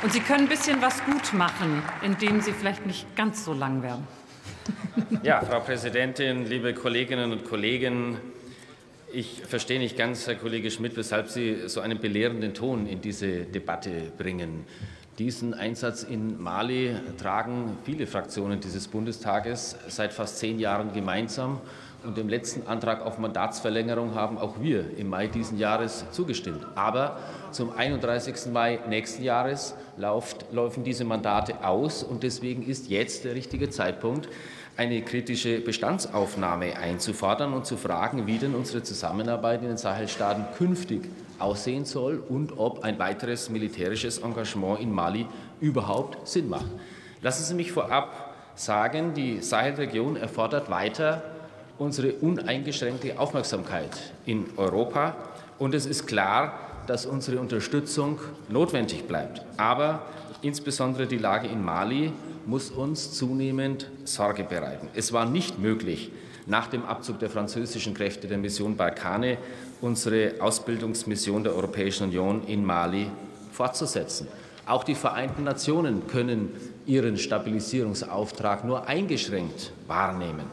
Und Sie können ein bisschen was gut machen, indem Sie vielleicht nicht ganz so lang werden. Ja, Frau Präsidentin, liebe Kolleginnen und Kollegen, ich verstehe nicht ganz, Herr Kollege Schmidt, weshalb Sie so einen belehrenden Ton in diese Debatte bringen. Diesen Einsatz in Mali tragen viele Fraktionen dieses Bundestages seit fast zehn Jahren gemeinsam. Und dem letzten Antrag auf Mandatsverlängerung haben auch wir im Mai diesen Jahres zugestimmt. Aber zum 31. Mai nächsten Jahres läuft, laufen diese Mandate aus. Und deswegen ist jetzt der richtige Zeitpunkt, eine kritische Bestandsaufnahme einzufordern und zu fragen, wie denn unsere Zusammenarbeit in den Sahelstaaten künftig aussehen soll und ob ein weiteres militärisches Engagement in Mali überhaupt Sinn macht. Lassen Sie mich vorab sagen, die Sahelregion erfordert weiter unsere uneingeschränkte Aufmerksamkeit in Europa. Und es ist klar, dass unsere Unterstützung notwendig bleibt. Aber insbesondere die Lage in Mali muss uns zunehmend Sorge bereiten. Es war nicht möglich, nach dem Abzug der französischen Kräfte der Mission Barkhane unsere Ausbildungsmission der Europäischen Union in Mali fortzusetzen. Auch die Vereinten Nationen können ihren Stabilisierungsauftrag nur eingeschränkt wahrnehmen.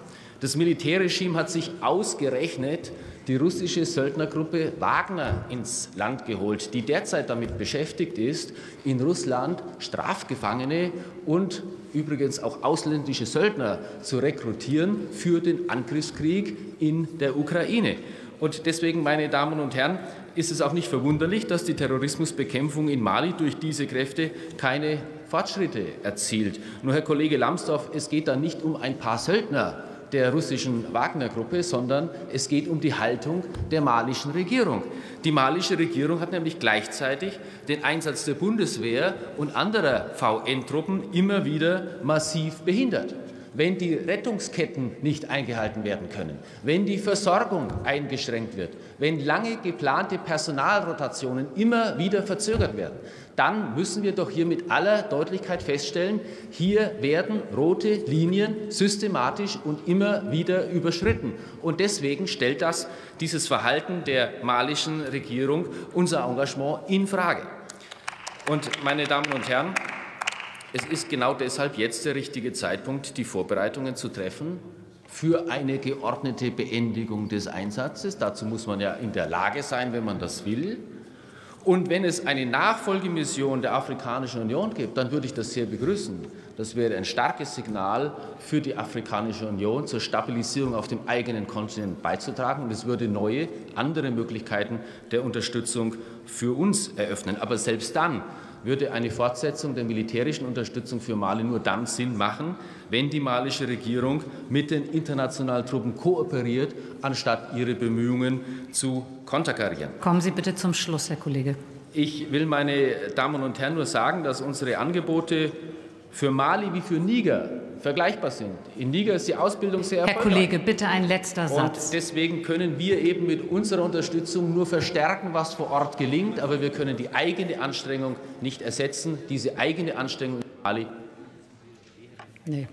Das Militärregime hat sich ausgerechnet die russische Söldnergruppe Wagner ins Land geholt, die derzeit damit beschäftigt ist, in Russland Strafgefangene und übrigens auch ausländische Söldner zu rekrutieren für den Angriffskrieg in der Ukraine. Und deswegen, meine Damen und Herren, ist es auch nicht verwunderlich, dass die Terrorismusbekämpfung in Mali durch diese Kräfte keine Fortschritte erzielt. Nur, Herr Kollege Lambsdorff, es geht da nicht um ein paar Söldner, der russischen Wagner-Gruppe, sondern es geht um die Haltung der malischen Regierung. Die malische Regierung hat nämlich gleichzeitig den Einsatz der Bundeswehr und anderer VN-Truppen immer wieder massiv behindert wenn die Rettungsketten nicht eingehalten werden können, wenn die Versorgung eingeschränkt wird, wenn lange geplante Personalrotationen immer wieder verzögert werden, dann müssen wir doch hier mit aller Deutlichkeit feststellen, hier werden rote Linien systematisch und immer wieder überschritten. Und deswegen stellt das dieses Verhalten der malischen Regierung unser Engagement in Frage. Und meine Damen und Herren, es ist genau deshalb jetzt der richtige Zeitpunkt, die Vorbereitungen zu treffen für eine geordnete Beendigung des Einsatzes. Dazu muss man ja in der Lage sein, wenn man das will. Und wenn es eine Nachfolgemission der Afrikanischen Union gibt, dann würde ich das sehr begrüßen. Das wäre ein starkes Signal für die Afrikanische Union zur Stabilisierung auf dem eigenen Kontinent beizutragen. Und es würde neue, andere Möglichkeiten der Unterstützung für uns eröffnen. Aber selbst dann würde eine Fortsetzung der militärischen Unterstützung für Mali nur dann Sinn machen, wenn die malische Regierung mit den internationalen Truppen kooperiert, anstatt ihre Bemühungen zu konterkarieren. Kommen Sie bitte zum Schluss, Herr Kollege. Ich will, meine Damen und Herren, nur sagen, dass unsere Angebote für Mali wie für Niger vergleichbar sind. In Niger ist die Ausbildung sehr erfolgreich. Herr Kollege, bitte ein letzter Satz. Und deswegen können wir eben mit unserer Unterstützung nur verstärken, was vor Ort gelingt, aber wir können die eigene Anstrengung nicht ersetzen. Diese eigene Anstrengung in Mali. Nee.